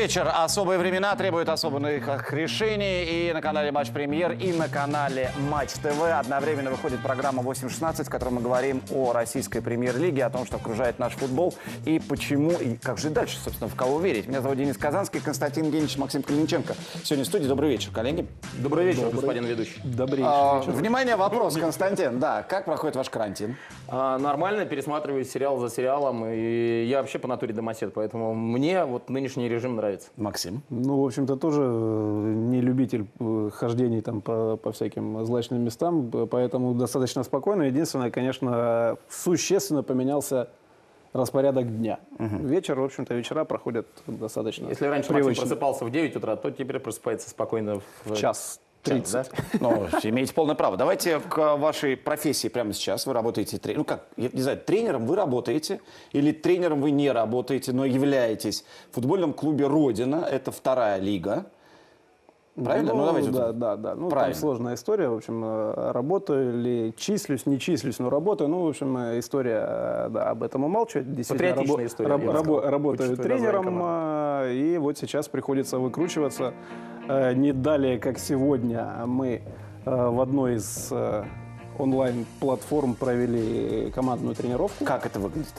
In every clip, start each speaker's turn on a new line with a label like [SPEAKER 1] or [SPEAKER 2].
[SPEAKER 1] вечер. Особые времена требуют особенных решений. И на канале Матч Премьер, и на канале Матч ТВ одновременно выходит программа 8.16, в которой мы говорим о российской премьер-лиге, о том, что окружает наш футбол, и почему, и как же дальше, собственно, в кого верить. Меня зовут Денис Казанский, Константин Евгеньевич, Максим Калиниченко. Сегодня в студии. Добрый вечер, коллеги.
[SPEAKER 2] Добрый вечер, Добрый. господин ведущий.
[SPEAKER 1] Добрый а, вечер. Внимание, вопрос, Константин. Да, как проходит ваш карантин?
[SPEAKER 2] А, нормально, пересматриваю сериал за сериалом, и я вообще по натуре домосед, поэтому мне вот нынешний режим нравится.
[SPEAKER 1] Максим?
[SPEAKER 3] Ну, в общем-то, тоже э, не любитель э, хождений там по, по всяким злачным местам, поэтому достаточно спокойно. Единственное, конечно, существенно поменялся распорядок дня. Угу. Вечер, в общем-то, вечера проходят достаточно
[SPEAKER 2] Если раньше привычно. Максим просыпался в 9 утра, то теперь просыпается спокойно в...
[SPEAKER 3] Час 30. да?
[SPEAKER 1] Ну, имеете полное право. Давайте к вашей профессии прямо сейчас. Вы работаете, ну как, я не знаю, тренером вы работаете или тренером вы не работаете, но являетесь в футбольном клубе «Родина». Это вторая лига. Правильно?
[SPEAKER 3] Ну, ну давайте. Да, да, да. Ну, Правильно. там сложная история. В общем, э, работаю ли, числюсь, не числюсь, но работаю. Ну, в общем, э, история э, да, об этом умалчивает.
[SPEAKER 2] Действительно, рабо- история, раб-
[SPEAKER 3] рабо- работаю тренером. И вот сейчас приходится выкручиваться. Не далее, как сегодня, мы в одной из онлайн-платформ провели командную тренировку.
[SPEAKER 1] Как это выглядит?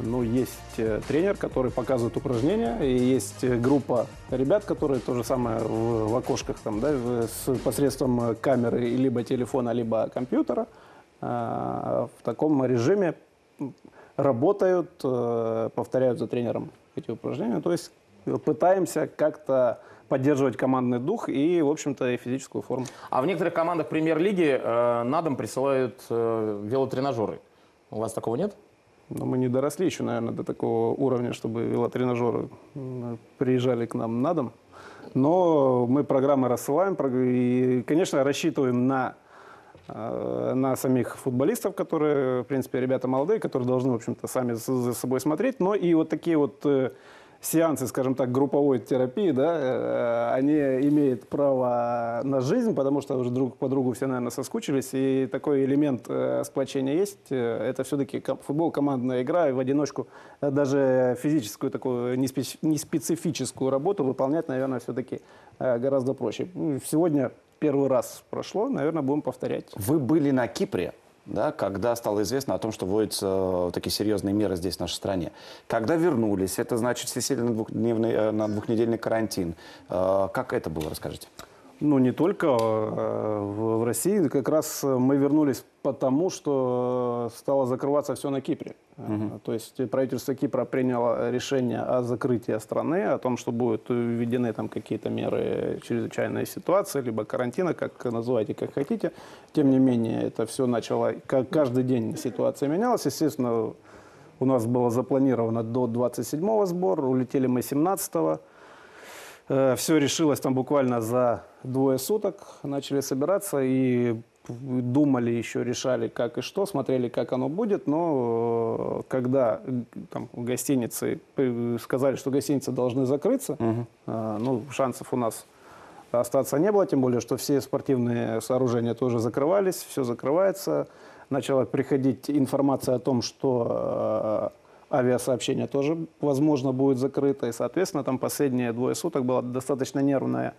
[SPEAKER 3] Ну, есть э, тренер, который показывает упражнения, и есть э, группа ребят, которые то же самое в, в окошках там, да, с посредством камеры либо телефона, либо компьютера э, в таком режиме работают, э, повторяют за тренером эти упражнения. То есть пытаемся как-то поддерживать командный дух и, в общем-то, и физическую форму.
[SPEAKER 2] А в некоторых командах премьер-лиги э, на дом присылают э, велотренажеры. У вас такого нет?
[SPEAKER 3] Но мы не доросли еще, наверное, до такого уровня, чтобы велотренажеры приезжали к нам на дом. Но мы программы рассылаем и, конечно, рассчитываем на, э, на самих футболистов, которые, в принципе, ребята молодые, которые должны, в общем-то, сами за собой смотреть. Но и вот такие вот э, сеансы, скажем так, групповой терапии, да, э, они имеют право на жизнь, потому что уже друг по другу все, наверное, соскучились, и такой элемент э, сплочения есть. Э, это все-таки футбол, командная игра, и в одиночку даже физическую такую неспецифическую работу выполнять, наверное, все-таки гораздо проще. Сегодня первый раз прошло, наверное, будем повторять.
[SPEAKER 1] Вы были на Кипре да, когда стало известно о том, что вводятся э, такие серьезные меры здесь, в нашей стране. Когда вернулись, это значит, все сели на, двухдневный, э, на двухнедельный карантин. Э, как это было, расскажите?
[SPEAKER 3] Ну, не только в России. Как раз мы вернулись потому, что стало закрываться все на Кипре. Угу. То есть правительство Кипра приняло решение о закрытии страны, о том, что будут введены там какие-то меры чрезвычайной ситуации, либо карантина, как называйте, как хотите. Тем не менее, это все начало, каждый день ситуация менялась. Естественно, у нас было запланировано до 27-го сбора, улетели мы 17-го. Э, все решилось там буквально за двое суток, начали собираться и думали еще, решали как и что, смотрели, как оно будет, но э, когда там, гостиницы сказали, что гостиницы должны закрыться, угу. ну, шансов у нас остаться не было, тем более, что все спортивные сооружения тоже закрывались, все закрывается. Начала приходить информация о том, что э, авиасообщение тоже, возможно, будет закрыто, и, соответственно, там последние двое суток была достаточно нервная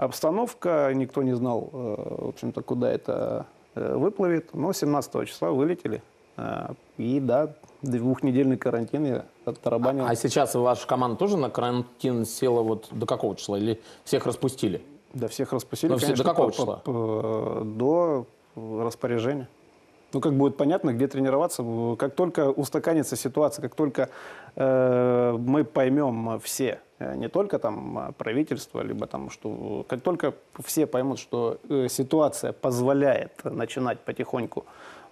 [SPEAKER 3] обстановка, никто не знал, э, в общем-то, куда это э, выплывет. Но 17 числа вылетели. Э, и да, двухнедельный карантин я оттарабанил.
[SPEAKER 2] А, а сейчас ваша команда тоже на карантин села вот до какого числа? Или всех распустили?
[SPEAKER 3] Да, всех распустили,
[SPEAKER 2] Но конечно, до какого числа?
[SPEAKER 3] До распоряжения. Ну, как будет понятно, где тренироваться. Как только устаканится ситуация, как только э, мы поймем все, не только там правительство, либо там, что как только все поймут, что э, ситуация позволяет начинать потихоньку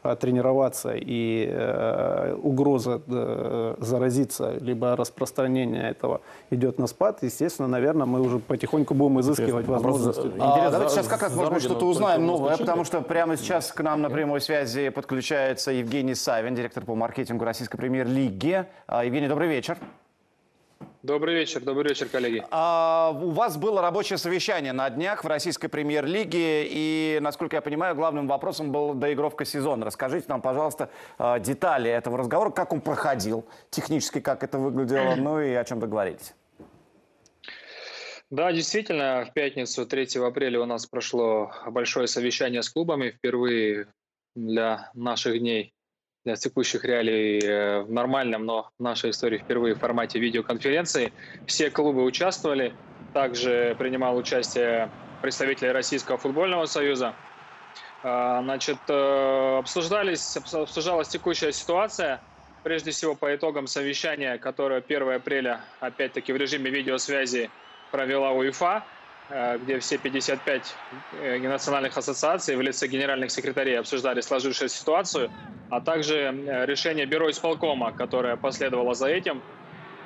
[SPEAKER 3] Э, тренироваться и э, угроза э, заразиться, либо распространение этого идет на спад, естественно, наверное, мы уже потихоньку будем изыскивать возможности.
[SPEAKER 1] А, давайте сейчас как раз, может быть, что-то узнаем новое, потому что прямо сейчас к нам на прямой связи подключается Евгений Савин, директор по маркетингу российской премьер-лиги. А, Евгений, добрый вечер.
[SPEAKER 4] Добрый вечер, добрый вечер, коллеги.
[SPEAKER 1] А, у вас было рабочее совещание на днях в российской премьер-лиге, и, насколько я понимаю, главным вопросом был доигровка сезона. Расскажите нам, пожалуйста, а, детали этого разговора, как он проходил, технически как это выглядело, ну и о чем договорились.
[SPEAKER 4] Да, действительно, в пятницу 3 апреля у нас прошло большое совещание с клубами впервые для наших дней, для текущих реалий э, в нормальном, но в нашей истории впервые в формате видеоконференции. Все клубы участвовали, также принимал участие представители Российского футбольного союза. А, значит, э, обсуждались, обсуждалась текущая ситуация, прежде всего по итогам совещания, которое 1 апреля, опять-таки в режиме видеосвязи, провела УЕФА, э, где все 55 э, национальных ассоциаций в лице генеральных секретарей обсуждали сложившуюся ситуацию, а также решение Бюро исполкома, которое последовало за этим,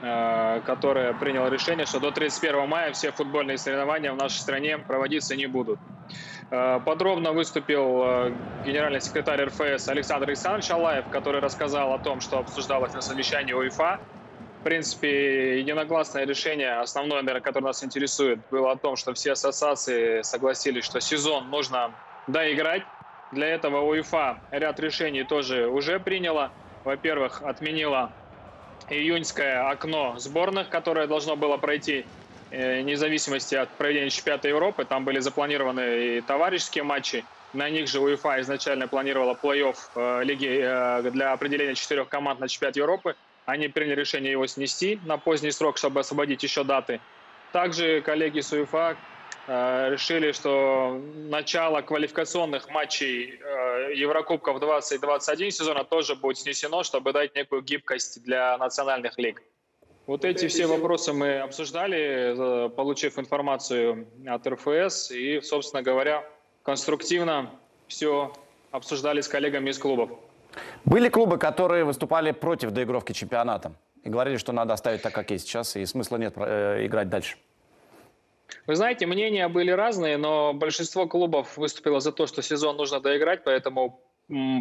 [SPEAKER 4] которое приняло решение, что до 31 мая все футбольные соревнования в нашей стране проводиться не будут. Э, подробно выступил э, генеральный секретарь РФС Александр Александрович Алаев, который рассказал о том, что обсуждалось на совещании УЕФА. В принципе, единогласное решение, основное, наверное, которое нас интересует, было о том, что все ассоциации согласились, что сезон нужно доиграть. Для этого УЕФА ряд решений тоже уже приняла. Во-первых, отменила июньское окно сборных, которое должно было пройти Э, независимости от проведения чемпионата Европы. Там были запланированы и товарищеские матчи. На них же УЕФА изначально планировала плей-офф э, лиги э, для определения четырех команд на чемпионат Европы. Они приняли решение его снести на поздний срок, чтобы освободить еще даты. Также коллеги с УЕФА решили, что начало квалификационных матчей Еврокубков 2021 сезона тоже будет снесено, чтобы дать некую гибкость для национальных лиг. Вот эти все вопросы мы обсуждали, получив информацию от РФС, и, собственно говоря, конструктивно все обсуждали с коллегами из клубов.
[SPEAKER 1] Были клубы, которые выступали против доигровки чемпионата и говорили, что надо оставить так, как есть сейчас, и смысла нет э, играть дальше.
[SPEAKER 4] Вы знаете, мнения были разные, но большинство клубов выступило за то, что сезон нужно доиграть, поэтому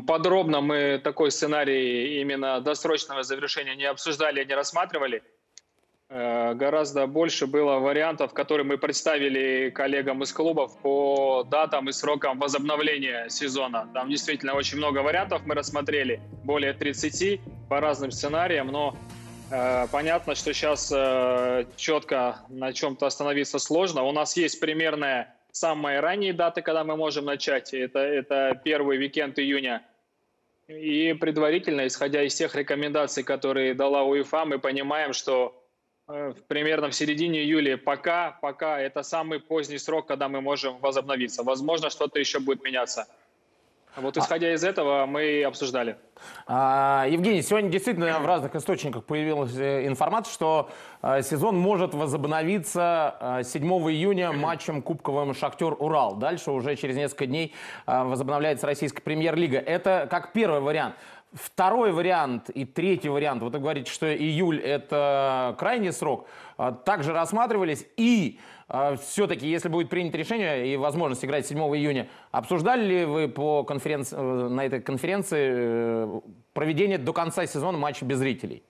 [SPEAKER 4] подробно мы такой сценарий именно досрочного завершения не обсуждали, не рассматривали. Э, гораздо больше было вариантов, которые мы представили коллегам из клубов по датам и срокам возобновления сезона. Там действительно очень много вариантов мы рассмотрели, более 30 по разным сценариям, но э, понятно, что сейчас э, четко на чем-то остановиться сложно. У нас есть примерная самые ранние даты, когда мы можем начать. Это, это первый уикенд июня. И предварительно, исходя из тех рекомендаций, которые дала УЕФА, мы понимаем, что примерно в середине июля пока, пока это самый поздний срок, когда мы можем возобновиться. Возможно, что-то еще будет меняться. Вот исходя из этого мы обсуждали.
[SPEAKER 2] А, Евгений, сегодня действительно в разных источниках появилась э, информация, что э, сезон может возобновиться 7 э, июня матчем кубковым «Шахтер-Урал». Дальше уже через несколько дней возобновляется российская премьер-лига. Это как первый вариант. Второй вариант и третий вариант, вот вы говорите, что июль это крайний срок, также рассматривались. И а, все-таки, если будет принято решение и возможность играть 7 июня, обсуждали ли вы по конференции, э, на этой конференции э, проведение до конца сезона матча без зрителей?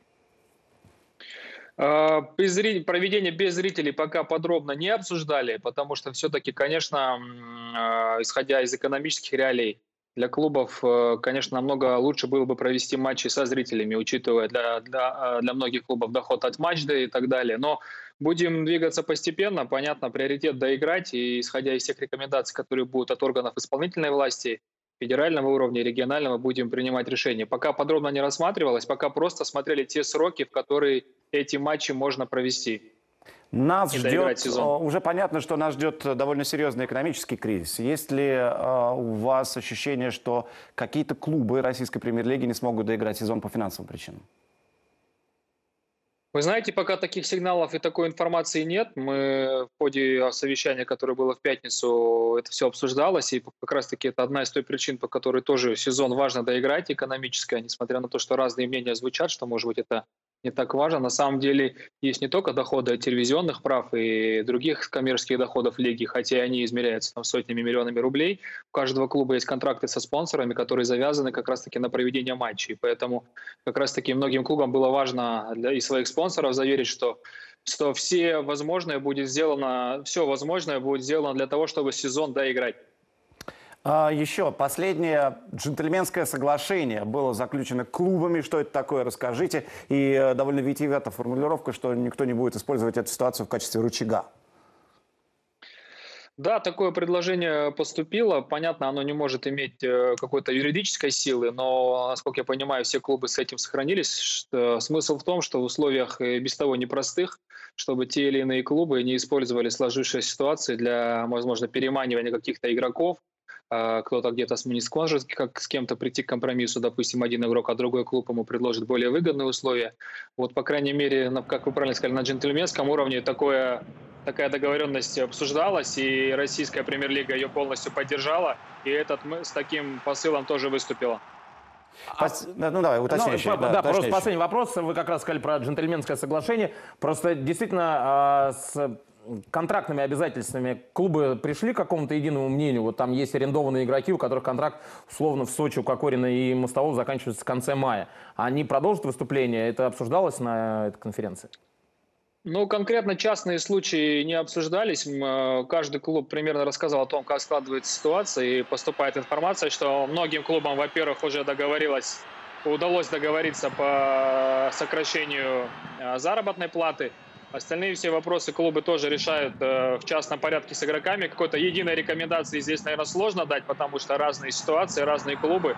[SPEAKER 4] А, без, проведение без зрителей пока подробно не обсуждали, потому что все-таки, конечно, а, исходя из экономических реалий, для клубов, э, конечно, намного лучше было бы провести матчи со зрителями, учитывая для, для, для многих клубов доход от матча и так далее. Но Будем двигаться постепенно. Понятно, приоритет доиграть. И исходя из тех рекомендаций, которые будут от органов исполнительной власти, федерального уровня, регионального, будем принимать решения. Пока подробно не рассматривалось, пока просто смотрели те сроки, в которые эти матчи можно провести.
[SPEAKER 1] Нас ждет, сезон. уже понятно, что нас ждет довольно серьезный экономический кризис. Есть ли э, у вас ощущение, что какие-то клубы российской премьер-лиги не смогут доиграть сезон по финансовым причинам?
[SPEAKER 4] Вы знаете, пока таких сигналов и такой информации нет. Мы в ходе совещания, которое было в пятницу, это все обсуждалось. И как раз-таки это одна из той причин, по которой тоже сезон важно доиграть экономическое, несмотря на то, что разные мнения звучат, что, может быть, это не так важно. На самом деле есть не только доходы от телевизионных прав и других коммерческих доходов лиги, хотя и они измеряются там, сотнями миллионами рублей. У каждого клуба есть контракты со спонсорами, которые завязаны как раз-таки на проведение матчей. Поэтому как раз-таки многим клубам было важно для и своих спонсоров заверить, что что все возможное будет сделано, все возможное будет сделано для того, чтобы сезон доиграть.
[SPEAKER 1] А, еще последнее джентльменское соглашение было заключено клубами. Что это такое, расскажите. И э, довольно витиевата формулировка, что никто не будет использовать эту ситуацию в качестве рычага.
[SPEAKER 4] Да, такое предложение поступило. Понятно, оно не может иметь э, какой-то юридической силы, но, насколько я понимаю, все клубы с этим сохранились. Смысл в том, что в условиях без того непростых, чтобы те или иные клубы не использовали сложившиеся ситуации для, возможно, переманивания каких-то игроков, кто-то где-то не сможет как с кем-то прийти к компромиссу, допустим, один игрок, а другой клуб ему предложит более выгодные условия. Вот, по крайней мере, как вы правильно сказали, на джентльменском уровне такое такая договоренность обсуждалась, и российская премьер-лига ее полностью поддержала, и этот мы с таким посылом тоже выступила.
[SPEAKER 2] Пос... А, ну давай, уточняющий. Ну, да, да просто последний вопрос. Вы как раз сказали про джентльменское соглашение. Просто действительно э, с контрактными обязательствами клубы пришли к какому-то единому мнению? Вот там есть арендованные игроки, у которых контракт условно в Сочи у Кокорина и Мостового заканчивается в конце мая. Они продолжат выступление? Это обсуждалось на этой конференции?
[SPEAKER 4] Ну, конкретно частные случаи не обсуждались. Э, каждый клуб примерно рассказал о том, как складывается ситуация, и поступает информация, что многим клубам, во-первых, уже договорилось, удалось договориться по сокращению э, заработной платы. Остальные все вопросы клубы тоже решают э, в частном порядке с игроками. Какой-то единой рекомендации здесь, наверное, сложно дать, потому что разные ситуации, разные клубы.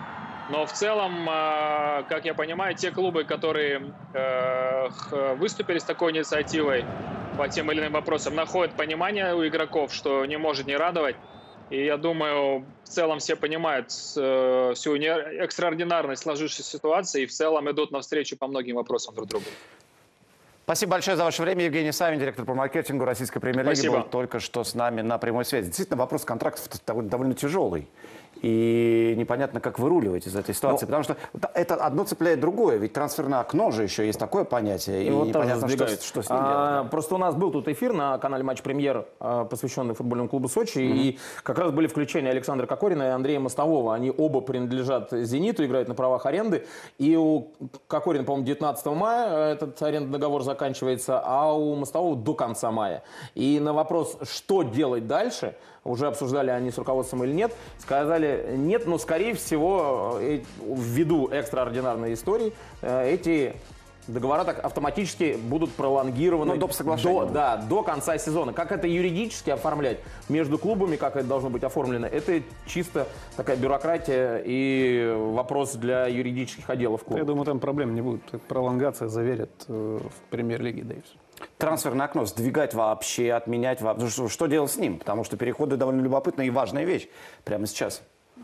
[SPEAKER 4] Но в целом, э, как я понимаю, те клубы, которые э, выступили с такой инициативой по тем или иным вопросам, находят понимание у игроков, что не может не радовать. И я думаю, в целом все понимают э, всю экстраординарность сложившейся ситуации и в целом идут навстречу по многим вопросам друг другу.
[SPEAKER 1] Спасибо большое за ваше время. Евгений Савин, директор по маркетингу Российской премьер-лиги, был только что с нами на прямой связи. Действительно, вопрос контрактов довольно тяжелый и непонятно, как выруливать из этой ситуации. Ну, потому что это одно цепляет другое. Ведь трансферное окно же еще есть такое понятие. И, и вот непонятно, что, что с ним а,
[SPEAKER 2] делать. Просто у нас был тут эфир на канале Матч Премьер, а, посвященный футбольному клубу Сочи. Mm-hmm. И как раз были включения Александра Кокорина и Андрея Мостового. Они оба принадлежат «Зениту», играют на правах аренды. И у Кокорина, по-моему, 19 мая этот арендный договор заканчивается, а у Мостового до конца мая. И на вопрос, что делать дальше – уже обсуждали они с руководством или нет, сказали нет, но скорее всего э, ввиду экстраординарной истории э, эти договора так автоматически будут пролонгированы ну, до, да, до конца сезона. Как это юридически оформлять между клубами, как это должно быть оформлено, это чисто такая бюрократия и вопрос для юридических отделов клуба.
[SPEAKER 3] Я думаю, там проблем не будет. Пролонгация заверят э, в премьер-лиге, да и все
[SPEAKER 1] трансферное окно сдвигать вообще, отменять вообще? Что, что делать с ним? Потому что переходы довольно любопытная и важная вещь прямо сейчас.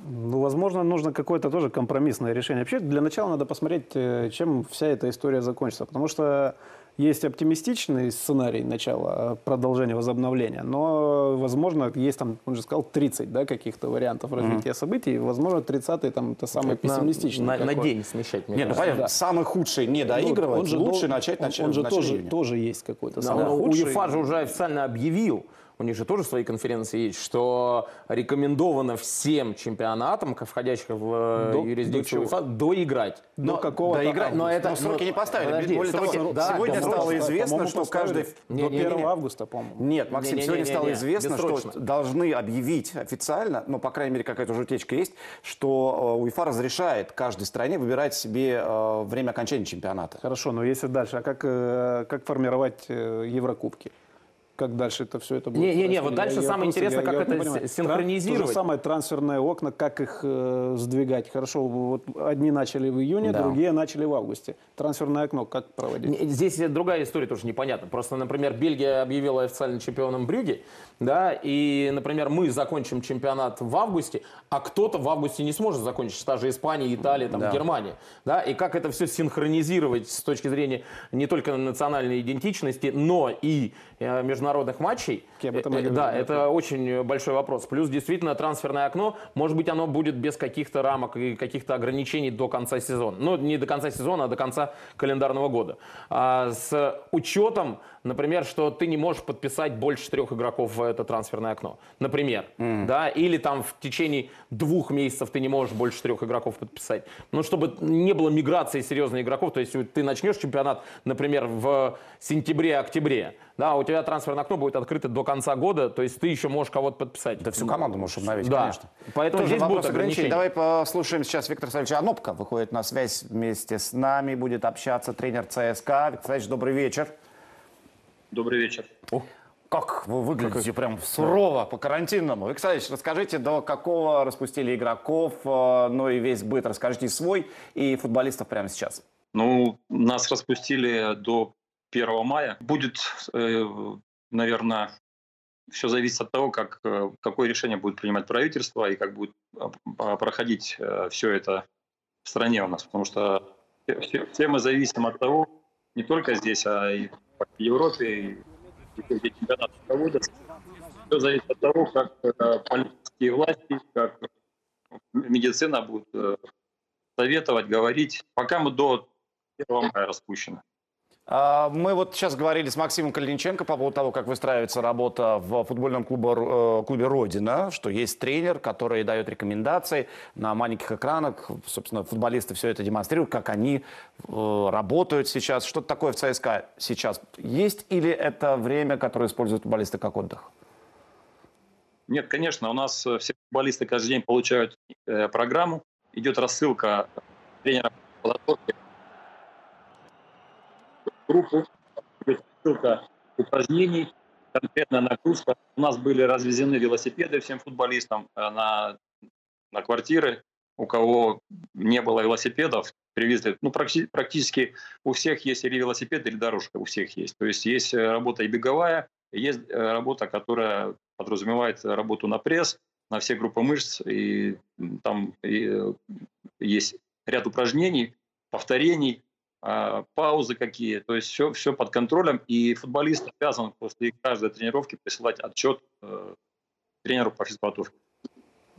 [SPEAKER 3] Ну, возможно, нужно какое-то тоже компромиссное решение. Вообще, для начала надо посмотреть, э, чем вся эта история закончится. Потому что есть оптимистичный сценарий начала продолжения возобновления, но, возможно, есть там, он же сказал, 30 да, каких-то вариантов развития mm-hmm. событий. Возможно, 30-й там это самый это пессимистичный.
[SPEAKER 2] На, на день смещать,
[SPEAKER 1] Нет, ну понятно, да. самый худший не доигрывать, ну, он же лучше дол... начать
[SPEAKER 3] начать. Он, он же тоже, тоже есть какой-то
[SPEAKER 2] да, самый да. худший. УЕФА же уже официально объявил, у них же тоже свои конференции есть, что рекомендовано всем чемпионатам, входящих в до, юрисдикцию УЕФА, доиграть.
[SPEAKER 1] До какого доиграть,
[SPEAKER 2] но это но сроки не поставили.
[SPEAKER 1] Подожди, Более сроки, того, да, сегодня стало известно, что каждый
[SPEAKER 3] до 1 августа, по-моему.
[SPEAKER 1] Нет, Максим, не, не, сегодня не, не, стало не, известно, что должны объявить официально, но по крайней мере какая-то уже утечка есть, что э, УЕФА разрешает каждой стране выбирать себе э, время окончания чемпионата.
[SPEAKER 3] Хорошо, но если дальше, а как э, как формировать Еврокубки? Как дальше это все это будет.
[SPEAKER 2] Не, не, не, вот дальше я, самое я интересное, как я, это синхронизировать. То
[SPEAKER 3] же самое трансферные окна, как их э, сдвигать. Хорошо, вот одни начали в июне, да. другие начали в августе. Трансферное окно как проводить?
[SPEAKER 2] Здесь другая история тоже непонятна. Просто, например, Бельгия объявила официальным чемпионом Брюги, да, и, например, мы закончим чемпионат в августе, а кто-то в августе не сможет закончить, та же Испания, Италия, там, да. Германия, да, и как это все синхронизировать с точки зрения не только национальной идентичности, но и э, международных матчей,
[SPEAKER 3] об этом э,
[SPEAKER 2] да, это очень большой вопрос. Плюс действительно трансферное окно, может быть, оно будет без каких-то рамок и каких-то ограничений до конца сезона, ну не до конца сезона, а до конца календарного года, а, с учетом например, что ты не можешь подписать больше трех игроков в это трансферное окно, например, mm. да, или там в течение двух месяцев ты не можешь больше трех игроков подписать. Ну, чтобы не было миграции серьезных игроков, то есть ты начнешь чемпионат, например, в сентябре-октябре, да, у тебя трансферное окно будет открыто до конца года, то есть ты еще можешь кого-то подписать.
[SPEAKER 1] Да всю команду можешь обновить,
[SPEAKER 2] да.
[SPEAKER 1] конечно.
[SPEAKER 2] Поэтому Тоже здесь будут ограничения.
[SPEAKER 1] Давай послушаем сейчас Виктор Савич Анопка, выходит на связь вместе с нами, будет общаться тренер ЦСКА. Виктор Савич, добрый вечер.
[SPEAKER 5] Добрый вечер. О.
[SPEAKER 1] Как вы выглядите прям сурово по карантинному. Виктор Алексеевич, расскажите, до какого распустили игроков, э, ну и весь быт. Расскажите и свой, и футболистов прямо сейчас.
[SPEAKER 5] Ну, нас распустили до 1 мая. Будет, э, наверное, все зависит от того, как, э, какое решение будет принимать правительство и как будет проходить все это в стране у нас. Потому что все, все мы зависим от того, не только здесь, а и в Европе, и где чемпионаты проводятся. Все зависит от того, как э, политические власти, как медицина будет э, советовать, говорить. Пока мы до 1 мая распущены.
[SPEAKER 1] А, мы вот сейчас говорили с Максимом Калиниченко по поводу того, как выстраивается работа в футбольном клубе, э, клубе «Родина», что есть тренер, который дает рекомендации на маленьких экранах. Собственно, футболисты все это демонстрируют, как они э, работают сейчас. Что-то такое в ЦСКА сейчас есть или это время, которое используют футболисты как отдых?
[SPEAKER 5] Нет, конечно, у нас э, все футболисты каждый день получают программу, идет рассылка тренера подготовки группу, ссылка упражнений, конкретная нагрузка. У нас были развезены велосипеды всем футболистам э, на, на квартиры. У кого не было велосипедов, привезли. Ну, практически у всех есть или велосипед, или дорожка, у всех есть. То есть есть э, работа и беговая, есть э, работа, которая подразумевает работу на пресс, на все группы мышц, и там и есть ряд упражнений, повторений, паузы какие, то есть все, все под контролем, и футболист обязан после каждой тренировки присылать отчет э, тренеру по физподготовке.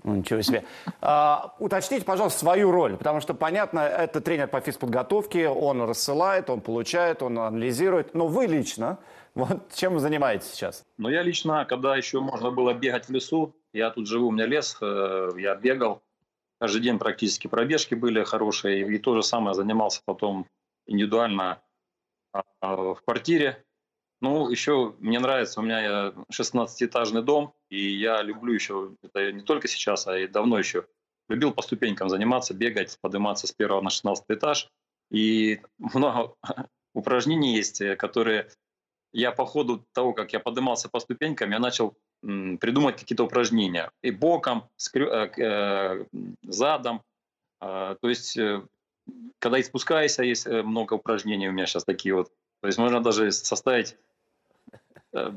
[SPEAKER 1] Ну, ничего себе. А, уточните, пожалуйста, свою роль, потому что, понятно, это тренер по физподготовке, он рассылает, он получает, он анализирует, но вы лично, вот чем вы занимаетесь сейчас?
[SPEAKER 5] Ну, я лично, когда еще можно было бегать в лесу, я тут живу, у меня лес, э, я бегал, каждый день практически пробежки были хорошие, и то же самое занимался потом индивидуально а, а, в квартире. Ну, еще мне нравится, у меня 16-этажный дом, и я люблю еще, это не только сейчас, а и давно еще, любил по ступенькам заниматься, бегать, подниматься с первого на 16 этаж. И много упражнений есть, которые я по ходу того, как я поднимался по ступенькам, я начал придумать какие-то упражнения. И боком, скрю, э, э, задом. Э, то есть э, когда и спускаешься, есть э, много упражнений у меня сейчас такие вот. То есть можно даже составить э,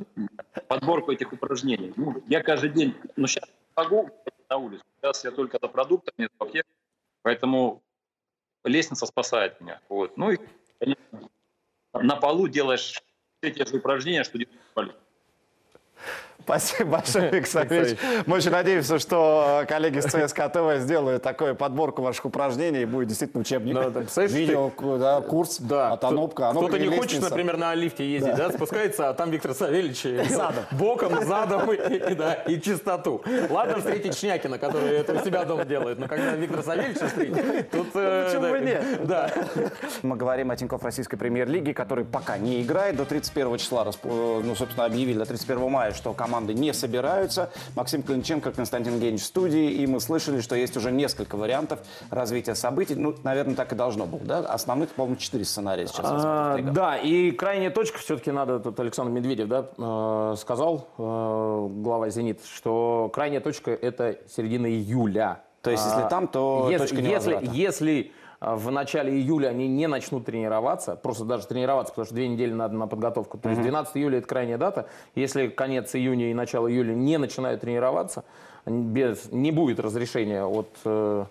[SPEAKER 5] подборку этих упражнений. Ну, я каждый день, ну сейчас могу на улицу, сейчас я только за продуктами, за пакет, поэтому лестница спасает меня. Вот. Ну и, конечно, на полу делаешь все те же упражнения, что делаешь.
[SPEAKER 1] Спасибо большое, Виктор Мы очень надеемся, что коллеги с ЦСКА ТВ сделают такую подборку ваших упражнений и будет действительно учебник. Да, да, Видео, да, курс да. от Анопка.
[SPEAKER 2] Кто-то не хочет, например, на лифте ездить, да. да, спускается, а там Виктор Савельевич задом. боком, задом и, и, да, и чистоту. Ладно встретить Шнякина, который это у себя дома делает, но когда Виктор Савельевич встретить, тут...
[SPEAKER 1] Э, Почему да, нет? Да. Мы говорим о Тинькофф Российской премьер-лиги, который пока не играет. До 31 числа, ну, собственно, объявили до 31 мая, что команды не собираются. Максим Клинченко, Константин Генич в студии, и мы слышали, что есть уже несколько вариантов развития событий. Ну, наверное, так и должно было, да? Основных, по-моему, четыре сценария сейчас. А,
[SPEAKER 2] да, и крайняя точка все-таки надо, тут Александр Медведев да, э, сказал, э, глава «Зенит», что крайняя точка – это середина июля.
[SPEAKER 1] То есть, если а, там, то
[SPEAKER 2] если,
[SPEAKER 1] точка
[SPEAKER 2] если, если а, в начале июля они не начнут тренироваться, просто даже тренироваться, потому что две недели надо на подготовку. То есть 12 июля это крайняя дата. Если конец июня и начало июля не начинают тренироваться, без, не будет разрешения от э,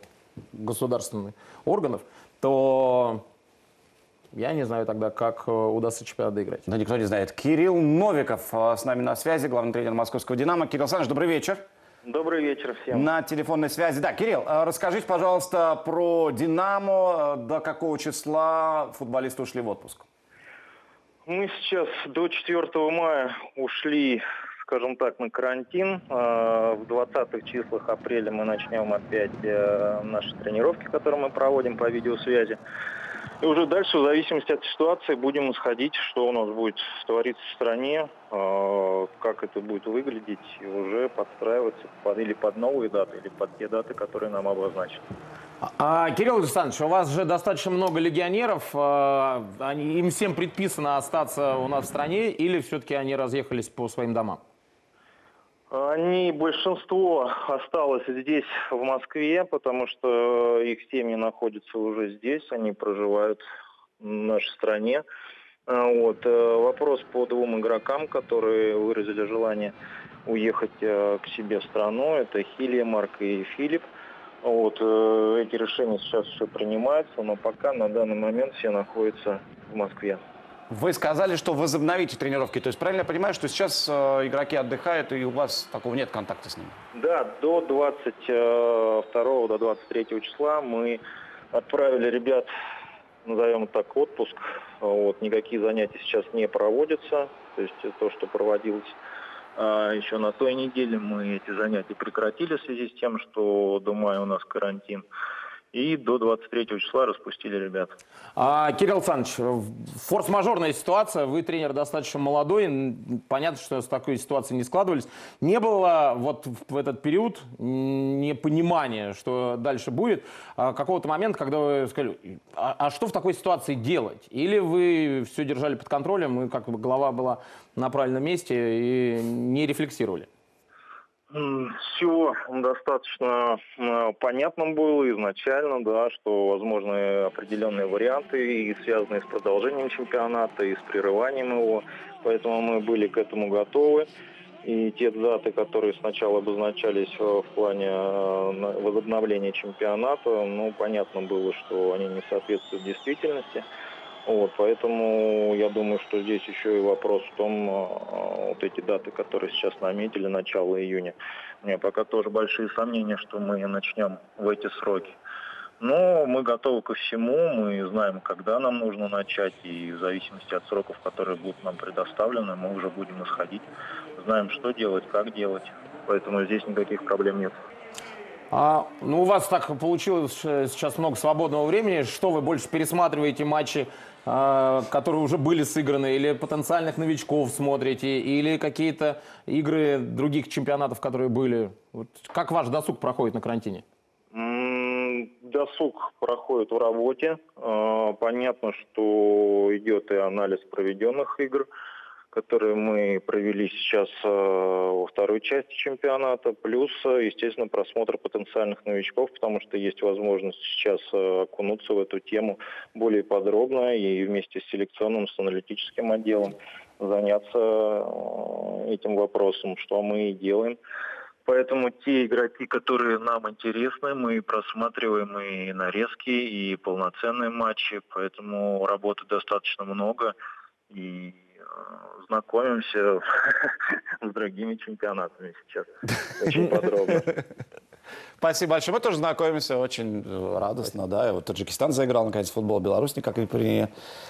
[SPEAKER 2] государственных органов, то я не знаю тогда, как э, удастся чемпионат доиграть.
[SPEAKER 1] Да никто не знает. Кирилл Новиков э, с нами на связи, главный тренер московского «Динамо». Кирилл Александрович, добрый вечер.
[SPEAKER 6] Добрый вечер всем.
[SPEAKER 1] На телефонной связи. Да, Кирилл, э, расскажите, пожалуйста, про «Динамо». До какого числа футболисты ушли в отпуск?
[SPEAKER 6] Мы сейчас до 4 мая ушли, скажем так, на карантин. Э, в 20-х числах апреля мы начнем опять э, наши тренировки, которые мы проводим по видеосвязи. И уже дальше, в зависимости от ситуации, будем исходить, что у нас будет твориться в стране, э, как это будет выглядеть, и уже подстраиваться под, или под новые даты, или под те даты, которые нам обозначат.
[SPEAKER 2] А, Кирилл Александрович, у вас же достаточно много легионеров. а, Они, им всем предписано остаться у нас в стране или все-таки они разъехались по своим домам?
[SPEAKER 6] Они, большинство осталось здесь, в Москве, потому что их семьи находятся уже здесь, они проживают в нашей стране. А, Вот. э, Вопрос по двум игрокам, которые выразили желание уехать э, к себе в страну. Это Хилия, Марк и Филипп. Вот. э, Эти решения сейчас еще принимаются, но пока на данный момент все находятся в Москве.
[SPEAKER 1] Вы сказали, что возобновите тренировки. То есть правильно я понимаю, что сейчас э, игроки отдыхают, и у вас такого нет контакта с ними?
[SPEAKER 6] Да, до 22 до 23 числа мы отправили ребят, назовем так, отпуск. Вот, никакие занятия сейчас не проводятся. То есть то, что проводилось а, еще на той неделе, мы эти занятия прекратили в связи с тем, что до мая у нас карантин. И до 23 числа распустили ребят.
[SPEAKER 2] А, Кирилл Александрович, форс-мажорная ситуация, вы тренер достаточно молодой, понятно, что с такой ситуацией не складывались. Не было вот в этот период непонимания, что дальше будет, а, какого-то момента, когда вы сказали, а, а что в такой ситуации делать? Или вы все держали под контролем, и как бы голова была на правильном месте и не рефлексировали?
[SPEAKER 6] Все достаточно понятно было изначально, да, что возможны определенные варианты, и связанные с продолжением чемпионата, и с прерыванием его. Поэтому мы были к этому готовы. И те даты, которые сначала обозначались э, в плане э, возобновления чемпионата, ну, понятно было, что они не соответствуют действительности. Вот, поэтому я думаю, что здесь еще и вопрос в том, э, вот эти даты, которые сейчас наметили, начало июня. У меня пока тоже большие сомнения, что мы начнем в эти сроки. Но мы готовы ко всему, мы знаем, когда нам нужно начать, и в зависимости от сроков, которые будут нам предоставлены, мы уже будем исходить. Знаем, что делать, как делать. Поэтому здесь никаких проблем нет.
[SPEAKER 2] А, ну, у вас так получилось э, сейчас много свободного времени. Что вы больше пересматриваете матчи, а, которые уже были сыграны, или потенциальных новичков смотрите, или какие-то игры других чемпионатов, которые были? Вот как ваш досуг проходит на карантине?
[SPEAKER 6] Досуг проходит в работе. А, Понятно, что идет и анализ проведенных игр, которые мы провели сейчас э, во второй части чемпионата, плюс, э, естественно, просмотр потенциальных новичков, потому что есть возможность сейчас э, окунуться в эту тему более подробно и вместе с селекционным, с аналитическим отделом заняться этим вопросом, что мы и делаем. Поэтому те игроки, которые нам интересны, мы просматриваем и нарезки, и полноценные матчи. Поэтому работы достаточно много. И знакомимся с другими чемпионатами сейчас очень подробно.
[SPEAKER 1] Спасибо большое. Мы тоже знакомимся очень радостно, да. И вот Таджикистан заиграл, наконец, в футбол. Беларусь никак не, при...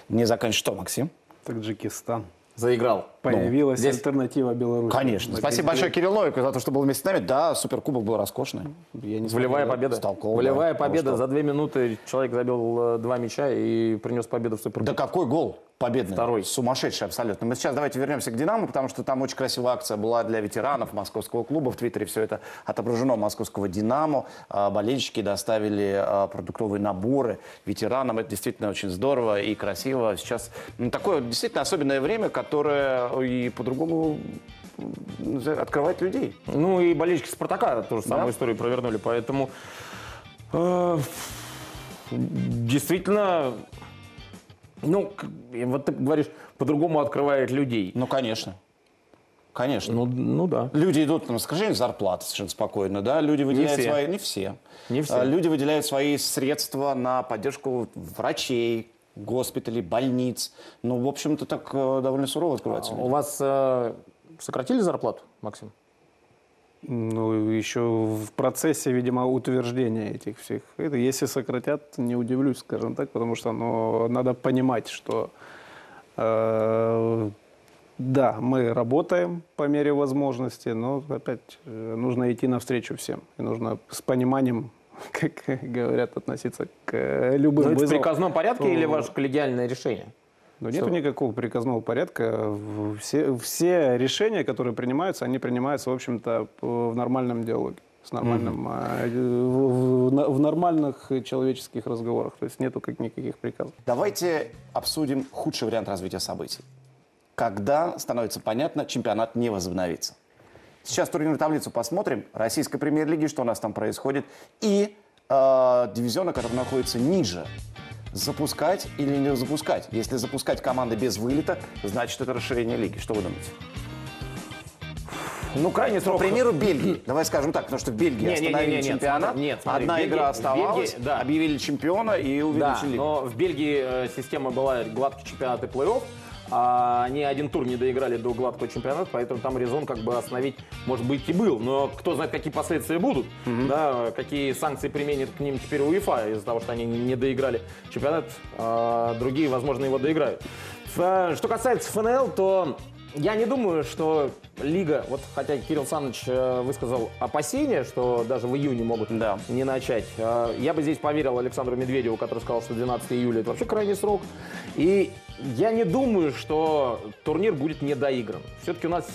[SPEAKER 1] не заканчивает. Что, Максим?
[SPEAKER 3] Таджикистан.
[SPEAKER 2] Заиграл.
[SPEAKER 3] Появилась
[SPEAKER 2] здесь-
[SPEAKER 3] альтернатива Беларуси.
[SPEAKER 1] Конечно. Спасибо большое Кирилл Новику за то, что был вместе с нами. Да, суперкубок был роскошный. Я не
[SPEAKER 2] Волевая
[SPEAKER 1] смотрел,
[SPEAKER 2] победа.
[SPEAKER 1] Столков,
[SPEAKER 2] Волевая
[SPEAKER 1] да.
[SPEAKER 2] победа.
[SPEAKER 1] Ну, что?
[SPEAKER 2] За две минуты человек забил э, два мяча и принес победу в
[SPEAKER 1] Да
[SPEAKER 2] Суперкубке.
[SPEAKER 1] какой гол победный.
[SPEAKER 2] Второй.
[SPEAKER 1] Сумасшедший абсолютно. Мы сейчас давайте вернемся к «Динамо», потому что там очень красивая акция была для ветеранов московского клуба. В Твиттере все это отображено московского «Динамо». А, Болельщики доставили а, продуктовые наборы ветеранам. Это действительно очень здорово и красиво. Сейчас ну, такое действительно особенное время, которое и по-другому открывает людей.
[SPEAKER 2] Ну и болельщики Спартака тоже самую
[SPEAKER 1] Да.
[SPEAKER 2] историю провернули, поэтому э, действительно, ну, вот ты говоришь, по-другому открывает людей.
[SPEAKER 1] Ну, конечно. Конечно.
[SPEAKER 2] Ну, ну да.
[SPEAKER 1] Люди идут на скажение зарплаты совершенно спокойно, да, люди выделяют
[SPEAKER 2] все.
[SPEAKER 1] свои, не все.
[SPEAKER 2] Не все.
[SPEAKER 1] А, Люди выделяют свои средства на поддержку врачей, госпиталей, больниц. Ну, в общем-то, так э, довольно сурово открывается.
[SPEAKER 2] У вас э, сократили зарплату, Максим?
[SPEAKER 3] Ну, еще в процессе, видимо, утверждения этих всех. Это, если сократят, не удивлюсь, скажем так, потому что ну, надо понимать, что э, да, мы работаем по мере возможности, но опять э, нужно идти навстречу всем. И нужно с пониманием, как говорят, относиться к э, любым
[SPEAKER 2] Ну, это в
[SPEAKER 3] вызовам.
[SPEAKER 2] приказном порядке или ваше коллегиальное решение?
[SPEAKER 3] Но нет
[SPEAKER 2] Что?
[SPEAKER 3] никакого приказного порядка. Все, все решения, которые принимаются, они принимаются, в общем-то, в нормальном диалоге. с нормальным, э, в, в- в нормальных человеческих разговорах. То есть нету как никаких приказов.
[SPEAKER 1] Давайте обсудим худший вариант развития событий. Когда становится понятно, чемпионат не возобновится. Сейчас турнирную таблицу посмотрим. Российской премьер-лиги, что у нас там происходит. И э, дивизиона, который находится ниже. Запускать или не запускать? Если запускать команды без вылета, значит это расширение лиги. Что вы думаете?
[SPEAKER 2] Ну, крайний
[SPEAKER 1] К
[SPEAKER 2] срок...
[SPEAKER 1] примеру, Бельгии. Давай скажем так, потому что в Бельгии
[SPEAKER 2] Не, не, не,
[SPEAKER 1] остановили
[SPEAKER 2] не, нет,
[SPEAKER 1] чемпионат.
[SPEAKER 2] нет, смотри,
[SPEAKER 1] Одна
[SPEAKER 2] в Бельгии-
[SPEAKER 1] игра оставалась,
[SPEAKER 2] Бельгии, да.
[SPEAKER 1] объявили чемпиона и
[SPEAKER 2] Да,
[SPEAKER 1] увеличили лигу.
[SPEAKER 2] но в Бельгии э, система была гладкий чемпионат и плей-офф. А они один тур не доиграли до гладкого чемпионата, поэтому там резон как бы остановить, может быть, и был. Но кто знает, какие последствия будут, да, какие санкции применит к ним теперь УЕФА из-за того, что они не доиграли чемпионат, а другие, возможно, его доиграют. Ф- Что касается ФНЛ, то я не думаю, что лига, вот хотя Кирилл Саныч э, высказал опасения, что даже в июне могут
[SPEAKER 1] Да.
[SPEAKER 2] не начать. А, Я бы здесь поверил Александру Медведеву, который сказал, что 12 июля это вообще крайний срок. И я не думаю, что турнир будет недоигран. Все-таки у нас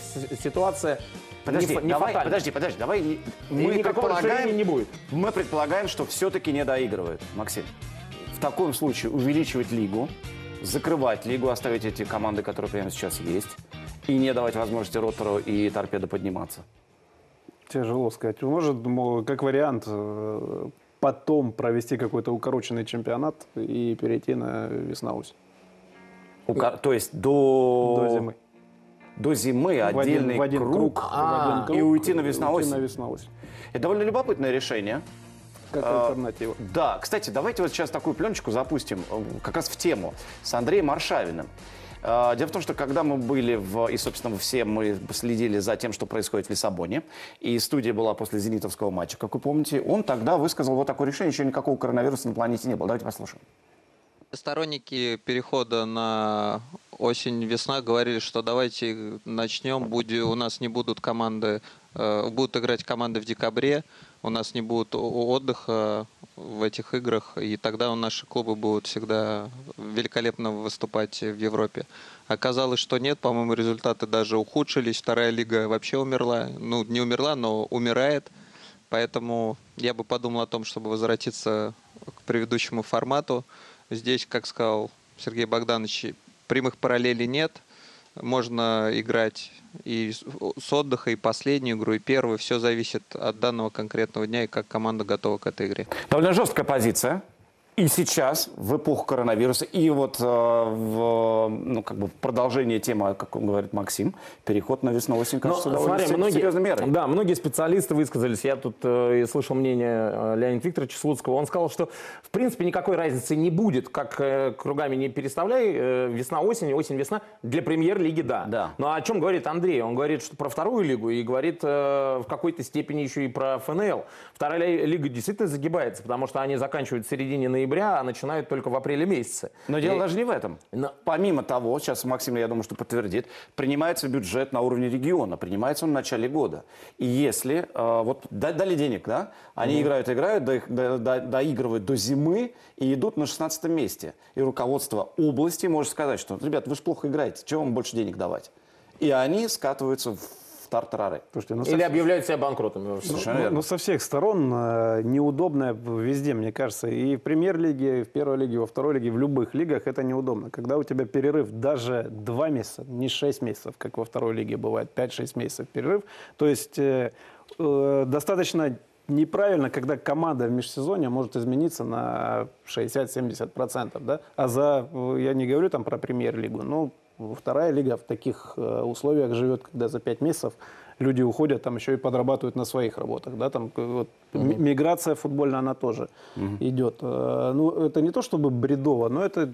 [SPEAKER 2] ситуация
[SPEAKER 1] Подожди,
[SPEAKER 2] не, не
[SPEAKER 1] давай,
[SPEAKER 2] фатальна.
[SPEAKER 1] подожди, подожди, давай и мы
[SPEAKER 2] никакого
[SPEAKER 1] предполагаем,
[SPEAKER 2] не будет.
[SPEAKER 1] мы предполагаем, что все-таки не доигрывают, Максим. В таком случае увеличивать лигу, закрывать лигу, оставить эти команды, которые прямо сейчас есть, и не давать возможности Ротору и Торпедо подниматься.
[SPEAKER 3] Тяжело сказать. Может, мо- как вариант, э, потом провести какой-то укороченный чемпионат и перейти на весна-осень.
[SPEAKER 1] Ука- То есть до,
[SPEAKER 3] До зимы.
[SPEAKER 1] до зимы
[SPEAKER 3] В один-
[SPEAKER 1] отдельный
[SPEAKER 3] в один
[SPEAKER 1] круг,
[SPEAKER 2] А,
[SPEAKER 3] в один
[SPEAKER 1] и
[SPEAKER 3] круг,
[SPEAKER 1] уйти на
[SPEAKER 3] и
[SPEAKER 1] весна-осень.
[SPEAKER 3] на весна-осень.
[SPEAKER 1] Это довольно любопытное решение.
[SPEAKER 3] Как
[SPEAKER 1] А,
[SPEAKER 3] альтернатива.
[SPEAKER 1] Да, кстати, давайте вот сейчас такую пленочку запустим, э, как раз в тему, с Андреем Маршавиным. Э, Дело в том, что когда мы были в... И, собственно, все мы следили за тем, что происходит в Лиссабоне, и студия была после зенитовского матча, как вы помните, он тогда высказал вот такое решение, еще никакого коронавируса на планете не было. Давайте послушаем.
[SPEAKER 7] Сторонники перехода на осень-весна говорили, что давайте начнем, будет, у нас не будут команды, э, будут играть команды в декабре, у нас не будет отдыха в этих играх, и тогда наши клубы будут всегда великолепно выступать в Европе. Оказалось, что нет, по-моему, результаты даже ухудшились, вторая лига вообще умерла, ну не умерла, но умирает, поэтому я бы подумал о том, чтобы возвратиться к предыдущему формату. Здесь, как сказал Сергей Богданович, прямых параллелей нет. Можно играть и с- отдыха, и последнюю игру, и первую. Все зависит от данного конкретного дня и как команда готова к этой игре.
[SPEAKER 1] Довольно жесткая позиция. И сейчас, в эпоху коронавируса, и вот э, в, ну, как бы продолжение темы, как он говорит Максим, переход на весну-осень,
[SPEAKER 2] Но,
[SPEAKER 1] кажется, довольно
[SPEAKER 2] смотри, многие,
[SPEAKER 1] серьезной мерой.
[SPEAKER 2] Да, многие специалисты высказались. Я тут э, слышал мнение э, Леонида Викторовича Слуцкого. Он сказал, что в принципе никакой разницы не будет, как э, кругами не переставляй, э, весна-осень, осень-весна. Для премьер-лиги да.
[SPEAKER 1] Да.
[SPEAKER 2] Но о чем говорит Андрей? Он говорит, что про вторую лигу и говорит э, в какой-то степени еще и про ФНЛ. Вторая ли- лига действительно загибается, потому что они заканчивают в середине ноября, а начинают только в апреле месяце.
[SPEAKER 1] Но дело
[SPEAKER 2] И-
[SPEAKER 1] даже не в этом.
[SPEAKER 2] Но-
[SPEAKER 1] Помимо того, сейчас Максим, я думаю, что подтвердит, принимается бюджет на уровне региона, принимается он в начале года. И если, э, вот да- дали денег, да, они играют, играют, до- до- до- доигрывают до зимы и идут на 16 месте. И руководство области может сказать, что, ребят, вы же плохо играете, чего вам больше денег давать? И они скатываются в тартарары.
[SPEAKER 3] Слушайте, ну,
[SPEAKER 2] Или
[SPEAKER 3] со-
[SPEAKER 2] объявляют себя банкротами.
[SPEAKER 1] Совершенно
[SPEAKER 3] Ну,
[SPEAKER 1] верно.
[SPEAKER 3] ну, со всех сторон э, неудобно везде, мне кажется. И в премьер-лиге, и в первой лиге, и во второй лиге, в любых лигах это неудобно. Когда у тебя перерыв даже два месяца, не 6 месяцев, как во второй лиге бывает, 5-6 месяцев перерыв. То есть э, э, достаточно неправильно, когда команда в межсезонье может измениться на 60-70%. Да? А за, э, я не говорю там про премьер-лигу, но вторая лига в таких э, условиях живет, когда за 5 месяцев люди уходят, там еще и подрабатывают на своих работах, да, там э, вот, ми- миграция футбольная, она тоже идет. Э, Ну, это не то чтобы бредово, но это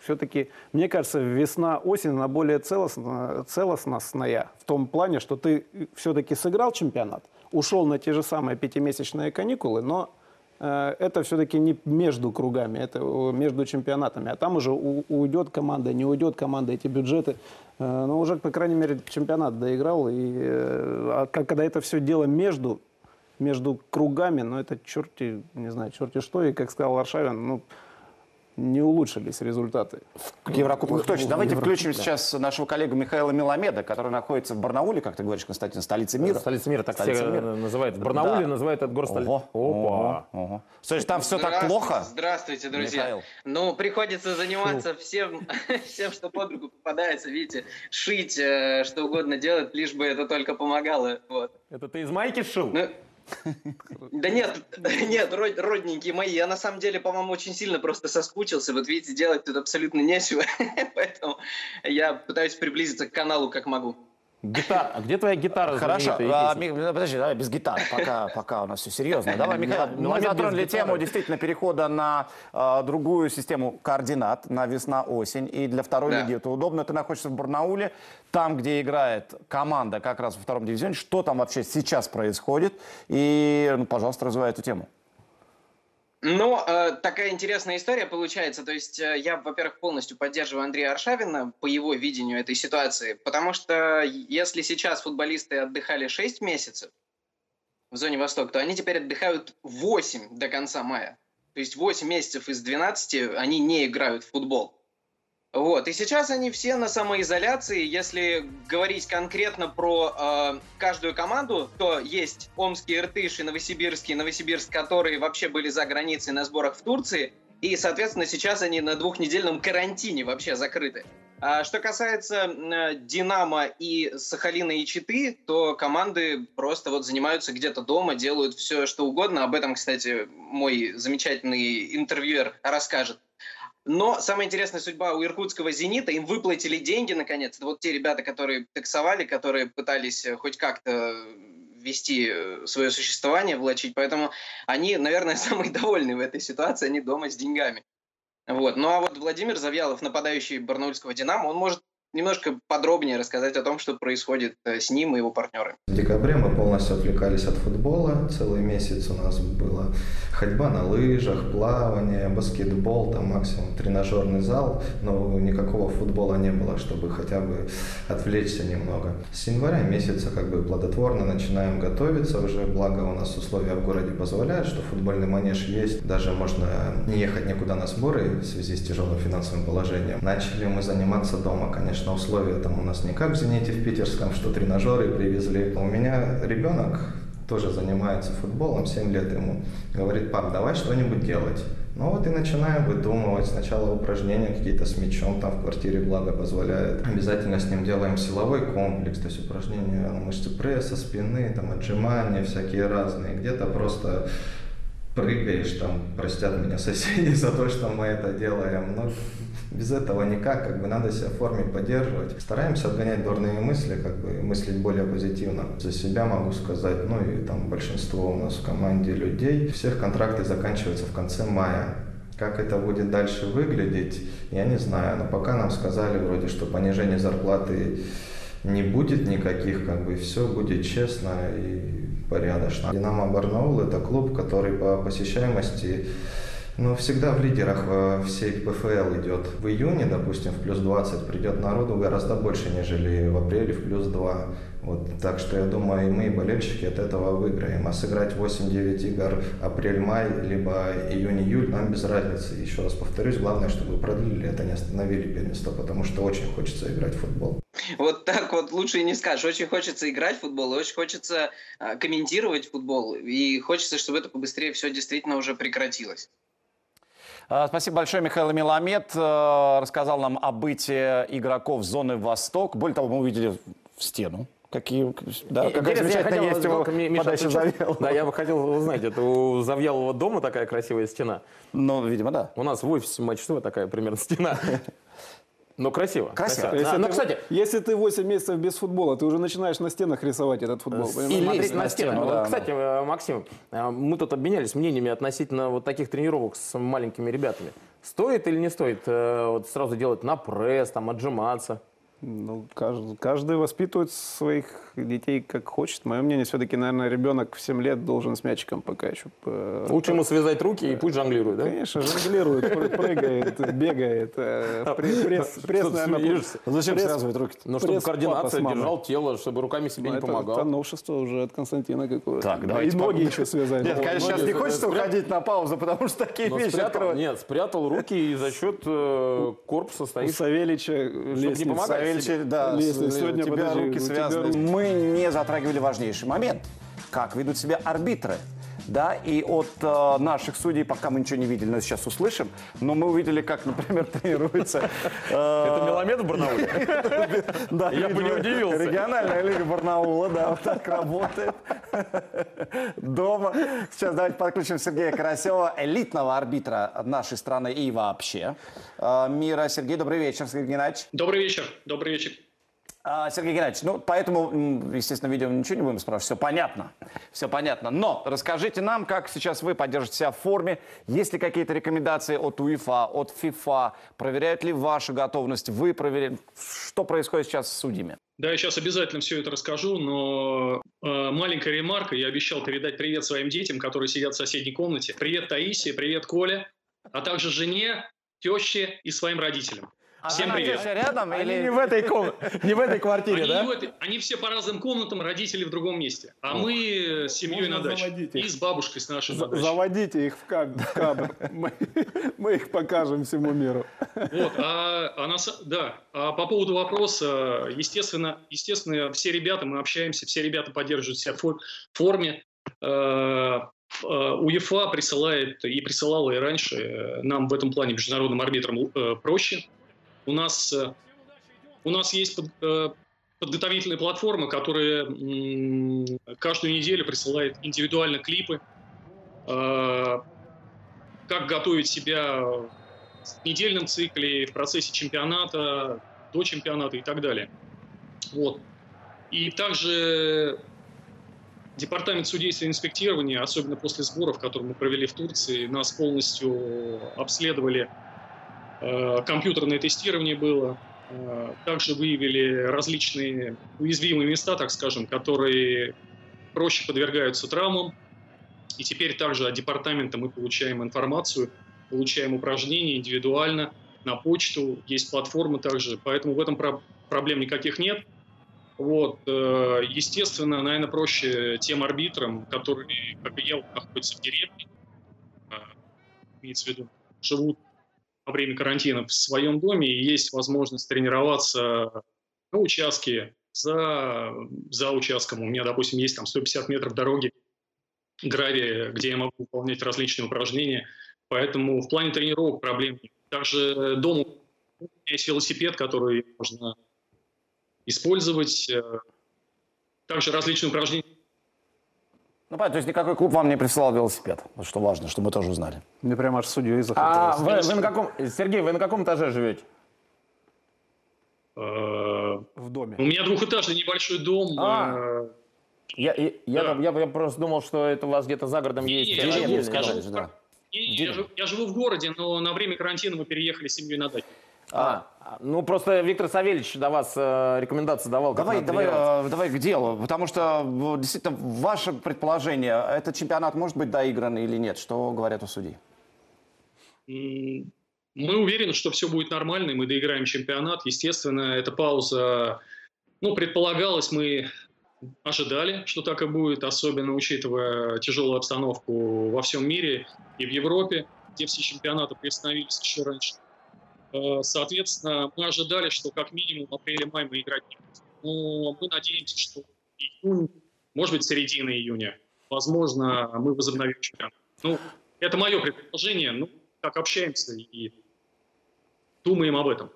[SPEAKER 3] все-таки, мне кажется, весна-осень, она более целостно, целостностная в том плане, что ты все-таки сыграл чемпионат, ушел на те же самые пятимесячные каникулы, но это все-таки не между кругами, это э, между чемпионатами. А там уже уйдет команда, не уйдет команда, эти бюджеты. Э, Но уже, по крайней мере, чемпионат доиграл. И э, а когда это все дело между, между кругами, ну это черти, не знаю, черти что. И как сказал Варшавин, ну, не улучшились результаты.
[SPEAKER 1] В Еврокубках точно. Давайте включим сейчас нашего коллегу Михаила Миламеда, который находится в Барнауле, как ты говоришь, Константин, столице мира.
[SPEAKER 2] Столица мира, так
[SPEAKER 1] Столица
[SPEAKER 2] все
[SPEAKER 1] мира.
[SPEAKER 2] называют. В Барнауле
[SPEAKER 1] Да.
[SPEAKER 2] называют этот город столицей.
[SPEAKER 1] Ого, ого, ого. Слушай, там все так
[SPEAKER 8] Здравствуйте,
[SPEAKER 1] плохо?
[SPEAKER 8] Здравствуйте, друзья.
[SPEAKER 1] Михаил.
[SPEAKER 8] Ну, приходится заниматься всем, всем, что под руку попадается, видите, шить, э, что угодно делать, лишь бы это только помогало. Вот.
[SPEAKER 2] Это ты из майки шил?
[SPEAKER 8] Ну, да нет, нет, род- родненькие мои, я на самом деле, по-моему, очень сильно просто соскучился. Вот видите, делать тут абсолютно нечего, поэтому я пытаюсь приблизиться к каналу как могу.
[SPEAKER 2] Гитара. А где твоя гитара?
[SPEAKER 1] Хорошо, а,
[SPEAKER 2] Евгений?
[SPEAKER 1] Ми- подожди, давай без гитары, пока, пока у нас все серьезно. Давай, Михаил, мы
[SPEAKER 2] Миламед без
[SPEAKER 1] затронули тему действительно перехода на а, другую систему координат, на весна-осень. И для второй
[SPEAKER 8] Да.
[SPEAKER 1] лиги это удобно. Ты находишься в Барнауле, там, где играет команда как раз во втором дивизионе. Что там вообще сейчас происходит? И, ну, пожалуйста, развивай эту тему.
[SPEAKER 8] Ну, э, такая интересная история получается. То есть э, я, во-первых, полностью поддерживаю Андрея Аршавина по его видению этой ситуации, потому что если сейчас футболисты отдыхали 6 месяцев в зоне Восток, то они теперь отдыхают 8 до конца мая. То есть 8 месяцев из 12 они не играют в футбол. Вот. И сейчас они все на самоизоляции. Если говорить конкретно про э, каждую команду, то есть Омский, Иртыш и Новосибирский, Новосибирск, которые вообще были за границей на сборах в Турции. И, соответственно, сейчас они на двухнедельном карантине вообще закрыты. А что касается э, Динамо и Сахалина и Читы, то команды просто вот занимаются где-то дома, делают все, что угодно. Об этом, кстати, мой замечательный интервьюер расскажет. Но самая интересная судьба у иркутского «Зенита», им выплатили деньги, наконец. Вот те ребята, которые таксовали, которые пытались э, хоть как-то вести э, свое существование, влачить. Поэтому они, наверное, самые довольные в этой ситуации, они дома с деньгами. Вот. Ну а вот Владимир Завьялов, нападающий барнаульского «Динамо», он может немножко подробнее рассказать о том, что происходит э, с ним и его партнерами.
[SPEAKER 9] В декабре мы полностью отвлекались от футбола. Целый месяц у нас была ходьба на лыжах, плавание, баскетбол, там максимум тренажерный зал, но никакого футбола не было, чтобы хотя бы отвлечься немного. С января месяца как бы плодотворно начинаем готовиться уже, благо у нас условия в городе позволяют, что футбольный манеж есть, даже можно не ехать никуда на сборы в связи с тяжелым финансовым положением. Начали мы заниматься дома, конечно, условия там у нас не как в «Зените» в Питерском, что тренажеры привезли. У меня ребенок тоже занимается футболом, 7 лет ему. Говорит, пап, давай что-нибудь делать. Ну вот и начинаем выдумывать. Сначала упражнения какие-то с мячом, там в квартире благо позволяет. Обязательно с ним делаем силовой комплекс, то есть упражнения на мышцы пресса, спины, там отжимания всякие разные. Где-то просто прыгаешь, там, простят меня соседи за то, что мы это делаем, но без этого никак, как бы надо себя в форме поддерживать. Стараемся отгонять дурные мысли, как бы мыслить более позитивно. За себя могу сказать, ну и там большинство у нас в команде людей, всех контракты заканчиваются в конце мая. Как это будет дальше выглядеть, я не знаю, но пока нам сказали вроде, что понижение зарплаты не будет никаких, как бы все будет честно и порядочно. Динамо Барнаул это клуб, который по посещаемости ну, всегда в лидерах во всей ПФЛ идет. В июне, допустим, в плюс 20 придет народу гораздо больше, нежели в апреле в плюс 2. Вот, так что я думаю, и мы, и болельщики от этого выиграем. А сыграть 8-9 игр апрель-май, либо июнь-июль, нам без разницы. Еще раз повторюсь, главное, чтобы продлили это, не остановили первенство, потому что очень хочется играть в футбол.
[SPEAKER 8] Вот так вот лучше и не скажешь. Очень хочется играть в футбол, очень хочется а, комментировать футбол, и хочется, чтобы это побыстрее все действительно уже прекратилось.
[SPEAKER 1] А, Спасибо большое, Михаил Миламед. э, Рассказал нам о бытии игроков зоны Восток. Более того, мы увидели в стену. Какие, да, какая
[SPEAKER 2] Интересно, я
[SPEAKER 1] замечательная
[SPEAKER 2] хотел,
[SPEAKER 1] есть его
[SPEAKER 2] Миша
[SPEAKER 1] подача. Завьялова.
[SPEAKER 2] Да, я бы хотел узнать, это у Завьялова дома такая красивая стена?
[SPEAKER 1] Ну, видимо, да.
[SPEAKER 2] У нас в офисе Матч такая примерно стена. Но красиво.
[SPEAKER 1] Красиво.
[SPEAKER 2] Да,
[SPEAKER 3] Если,
[SPEAKER 2] но,
[SPEAKER 3] ты,
[SPEAKER 2] кстати,
[SPEAKER 3] если ты 8 месяцев без футбола, ты уже начинаешь на стенах рисовать этот футбол.
[SPEAKER 1] И
[SPEAKER 3] понимаешь?
[SPEAKER 1] лезть
[SPEAKER 2] смотреть
[SPEAKER 1] на
[SPEAKER 2] на стену.
[SPEAKER 1] стену,
[SPEAKER 2] Вот,
[SPEAKER 1] да.
[SPEAKER 2] Кстати, э, Максим, э, мы тут обменялись мнениями относительно вот таких тренировок с маленькими ребятами. Стоит или не стоит э, вот сразу делать на пресс, там, отжиматься?
[SPEAKER 3] Ну, каждый, каждый воспитывает своих детей как хочет. Мое мнение, все-таки, наверное, ребенок в 7 лет должен с мячиком пока еще.
[SPEAKER 2] Лучше ему связать руки и пусть жонглирует, да?
[SPEAKER 3] Конечно, жонглирует, пры- прыгает, бегает. э, пре- Пресс, наверное,
[SPEAKER 2] смеешься?
[SPEAKER 1] Зачем связывать руки?
[SPEAKER 2] Ну, чтобы координация держал тело, чтобы руками себе
[SPEAKER 3] Ну,
[SPEAKER 2] не
[SPEAKER 3] это,
[SPEAKER 2] помогал.
[SPEAKER 3] это новшество уже от Константина какое-то.
[SPEAKER 1] Так,
[SPEAKER 3] Да,
[SPEAKER 1] давайте
[SPEAKER 3] И ноги еще связать.
[SPEAKER 1] Нет, конечно, сейчас не хочется уходить на паузу, потому что такие вещи открывать.
[SPEAKER 2] нет, спрятал руки и за счет э, корпуса
[SPEAKER 3] У
[SPEAKER 2] стоит.
[SPEAKER 3] Савельича
[SPEAKER 2] не
[SPEAKER 3] лестница.
[SPEAKER 2] Себе.
[SPEAKER 1] да,
[SPEAKER 3] Лестница.
[SPEAKER 1] с-
[SPEAKER 3] Сегодня,
[SPEAKER 1] у тебя
[SPEAKER 3] подожди,
[SPEAKER 1] руки
[SPEAKER 3] тебя
[SPEAKER 1] связаны.
[SPEAKER 3] руки-
[SPEAKER 1] Мы не затрагивали важнейший момент. Как ведут себя арбитры. Да, и от э, наших судей пока мы ничего не видели, но сейчас услышим. Но мы увидели, как, например, тренируется... э,
[SPEAKER 2] Это Меламед в Барнауле?
[SPEAKER 1] Да,
[SPEAKER 2] Я бы не удивился.
[SPEAKER 1] Региональная лига Барнаула, да, вот так работает. Дома. Сейчас давайте подключим Сергея Карасева, элитного арбитра нашей страны и вообще э, мира. Сергей, добрый вечер, Сергей Геннадьевич.
[SPEAKER 10] Добрый вечер. Добрый вечер.
[SPEAKER 1] А, Сергей Геннадьевич, ну, поэтому, естественно, видео ничего не будем спрашивать, все понятно, все понятно. Но расскажите нам, как сейчас вы поддержите себя в форме, есть ли какие-то рекомендации от УЕФА, от ФИФА, проверяют ли вашу готовность, вы проверяете, что происходит сейчас с судьями?
[SPEAKER 10] Да, я сейчас обязательно все это расскажу, но э, маленькая ремарка. Я обещал передать привет своим детям, которые сидят в соседней комнате. Привет Таисии, привет Коля, а также жене, теще и своим родителям. Всем
[SPEAKER 1] Она
[SPEAKER 10] привет.
[SPEAKER 1] рядом
[SPEAKER 2] Они
[SPEAKER 1] или...
[SPEAKER 2] не в этой комнате, не в этой квартире,
[SPEAKER 10] Они,
[SPEAKER 2] да?
[SPEAKER 10] в этой- они все по разным комнатам, родители в другом месте. А мы с семьей
[SPEAKER 3] Можно
[SPEAKER 10] на даче. И с бабушкой с нашей на даче.
[SPEAKER 3] Заводите их в кад- в кадр. Мы, мы их покажем всему миру.
[SPEAKER 10] Вот, а, а на са- да, а по поводу вопроса, естественно, естественно, все ребята, мы общаемся, все ребята поддерживают себя в фор- форме. Э, УЕФА присылает и присылала и раньше э, нам в этом плане международным арбитрам э, проще. У нас, э, у нас есть под- э, подготовительная платформа, которая каждую неделю присылает индивидуально клипы, э, как готовить себя в недельном цикле, в процессе чемпионата, до чемпионата и так далее. Вот. И также Департамент судейства и инспектирования, особенно после сборов, которые мы провели в Турции, нас полностью обследовали. Э, Компьютерное тестирование было. Э, Также выявили различные уязвимые места, так скажем, которые проще подвергаются травмам. И теперь также от департамента мы получаем информацию, получаем упражнения индивидуально на почту, есть платформа также, поэтому в этом про- проблем никаких нет. Вот, э, естественно, наверное, проще тем арбитрам, которые, как и я, находятся в деревне, имеется в виду, живут во время карантина в своем доме, и есть возможность тренироваться на участке, за, за участком. У меня, допустим, есть там 150 метров дороги, гравия, где я могу выполнять различные упражнения. Поэтому в плане тренировок проблем нет. Также дома у меня есть велосипед, который можно использовать. Э, Также различные упражнения.
[SPEAKER 1] Ну, понятно, то есть никакой клуб вам не присылал велосипед, вот что важно, что мы тоже узнали.
[SPEAKER 3] Мне прямо аж судьей
[SPEAKER 2] А
[SPEAKER 3] захотелось.
[SPEAKER 2] вы, вы на каком, Сергей, вы на каком этаже живете?
[SPEAKER 10] Э,
[SPEAKER 3] В доме.
[SPEAKER 10] У меня двухэтажный небольшой дом.
[SPEAKER 2] А.
[SPEAKER 10] э,
[SPEAKER 2] Я, я, я,
[SPEAKER 10] Да.
[SPEAKER 2] там- я- я просто думал, что это у вас где-то за городом есть.
[SPEAKER 10] я
[SPEAKER 2] этаж.
[SPEAKER 10] скажу.
[SPEAKER 1] Скажи, да.
[SPEAKER 10] не, не, я, живу, я живу в городе, но на время карантина мы переехали с семьей на дачу.
[SPEAKER 2] А, а, ну просто Виктор Савельевич до вас э, рекомендации давал.
[SPEAKER 1] Давай, давай, э, давай к делу, потому что э, действительно ваше предположение, этот чемпионат может быть доигран или нет? Что говорят у судей?
[SPEAKER 10] Мы уверены, что все будет нормально, и мы доиграем чемпионат. Естественно, эта пауза, ну, предполагалось, мы ожидали, что так и будет, особенно учитывая тяжелую обстановку во всем мире и в Европе, где все чемпионаты приостановились еще раньше. Э, Соответственно, мы ожидали, что как минимум в апреле-мае мы играть не будем. Но мы надеемся, что июнь, может быть, середина июня, возможно, мы возобновим чемпионат. Ну, это мое предположение. Ну, как общаемся и думаем об этом.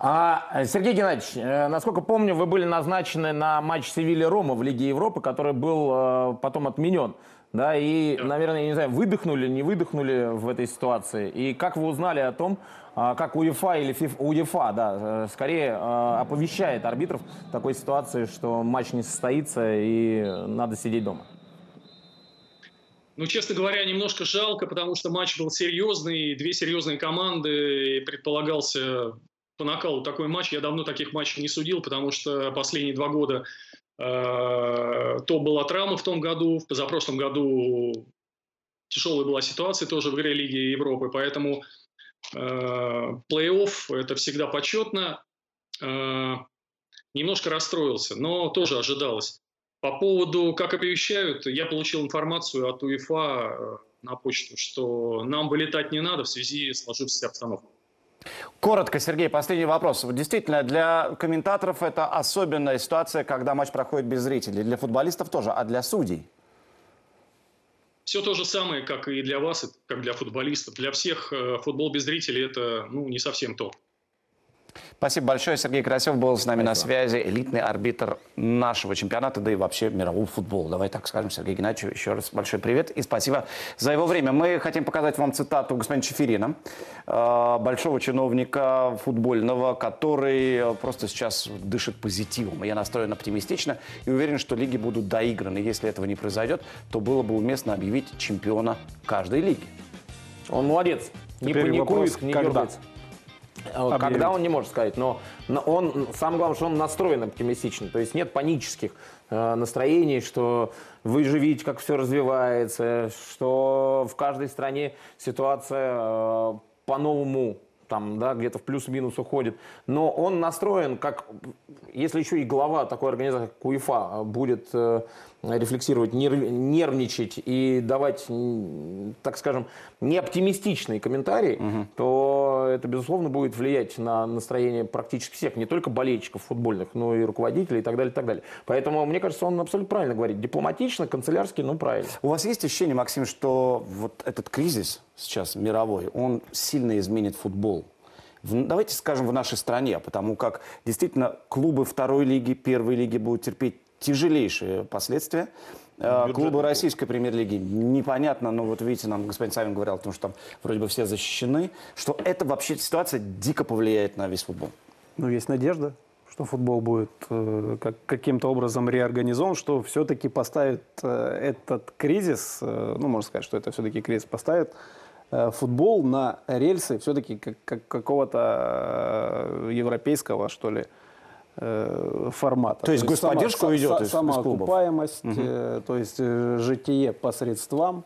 [SPEAKER 2] А, Сергей Геннадьевич, э, насколько помню, вы были назначены на матч Севилья-Рома в Лиге Европы, который был э, потом отменен. Да, и,
[SPEAKER 10] Да.
[SPEAKER 2] наверное, я не знаю, выдохнули, не выдохнули в этой ситуации. И как вы узнали о том, как УЕФА или УЕФА, да, э, скорее э, оповещает арбитров в такой ситуации, что матч не состоится и надо сидеть дома?
[SPEAKER 10] Ну, честно говоря, немножко жалко, потому что матч был серьезный, две серьезные команды, и предполагался по накалу такой матч. Я давно таких матчей не судил, потому что последние два года э, то была травма в том году, в позапрошлом году тяжелая была ситуация тоже в игре Лиги Европы, поэтому плей-офф это всегда почетно. Э, немножко расстроился, но тоже ожидалось. По поводу, как оповещают, я получил информацию от УЕФА э, на почту, что нам вылетать не надо в связи с сложившейся обстановкой.
[SPEAKER 1] Коротко, Сергей, последний вопрос. Действительно, для комментаторов это особенная ситуация, когда матч проходит без зрителей. Для футболистов тоже, а для судей?
[SPEAKER 10] Все то же самое, как и для вас, как для футболистов. Для всех э, футбол без зрителей это ну, не совсем то.
[SPEAKER 1] Спасибо большое. Сергей Красев был с нами Спасибо. на связи. Элитный арбитр нашего чемпионата, да и вообще мирового футбола. Давай так скажем, Сергей Геннадьевич, еще раз большой привет и спасибо за его время. Мы хотим показать вам цитату господина Чеферина, э, большого чиновника футбольного, который просто сейчас дышит позитивом. Я настроен оптимистично и уверен, что лиги будут доиграны. Если этого не произойдет, то было бы уместно объявить чемпиона каждой лиги.
[SPEAKER 2] Он молодец. Не Теперь паникует, вопрос, не когда? дергается. Объявить. Когда он не может сказать, но он, самое главное, что он настроен оптимистично, то есть нет панических э, настроений, что вы же видите, как все развивается, что в каждой стране ситуация э, по-новому там, да, где-то в плюс-минус уходит. Но он настроен, как, если еще и глава такой организации, как УЕФА, будет э, рефлексировать, нервничать и давать, так скажем, неоптимистичные комментарии, угу. то это, безусловно, будет влиять на настроение практически всех, не только болельщиков футбольных, но и руководителей и так далее, и так далее. Поэтому, мне кажется, он абсолютно правильно говорит. Дипломатично, канцелярски, но правильно.
[SPEAKER 1] У вас есть ощущение, Максим, что вот этот кризис сейчас мировой, он сильно изменит футбол? давайте скажем, в нашей стране, потому как действительно клубы второй лиги, первой лиги будут терпеть тяжелейшие последствия. Э, Бюджет Клубы российской премьер-лиги непонятно, но вот видите, нам господин Савин говорил о том, что там вроде бы все защищены, что это вообще ситуация дико повлияет на весь футбол.
[SPEAKER 3] Ну, есть надежда, что футбол будет э, как, каким-то образом реорганизован, что все-таки поставит э, этот кризис, э, ну, можно сказать, что это все-таки кризис поставит э, футбол на рельсы все-таки как, как какого-то э, европейского, что ли, Э, формата.
[SPEAKER 1] То есть, то есть господдержка сама, уйдет из,
[SPEAKER 3] Самоокупаемость, угу. э, то есть э, житие по средствам,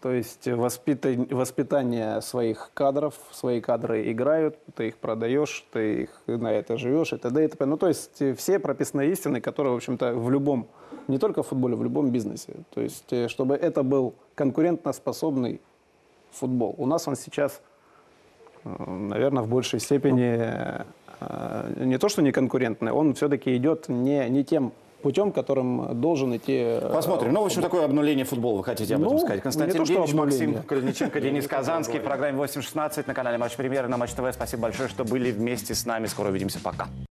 [SPEAKER 3] то есть воспитание, воспитание своих кадров, свои кадры играют, ты их продаешь, ты их на это живешь и т.д. и т.п. Ну, то есть э, все прописные истины, которые, в общем-то, в любом, не только в футболе, в любом бизнесе. То есть, э, чтобы это был конкурентоспособный футбол. У нас он сейчас, наверное, в большей степени Э, не то, что не конкурентный, он все-таки идет не, не тем путем, которым должен идти... Э,
[SPEAKER 1] Посмотрим. Ну, в общем, такое обнуление футбола, вы хотите об ну, этом сказать. Константин Генич, Максим Калиниченко, Денис Казанский в программе 8.16 на канале Матч Премьер на Матч ТВ. Спасибо большое, что были вместе с нами. Скоро увидимся. Пока.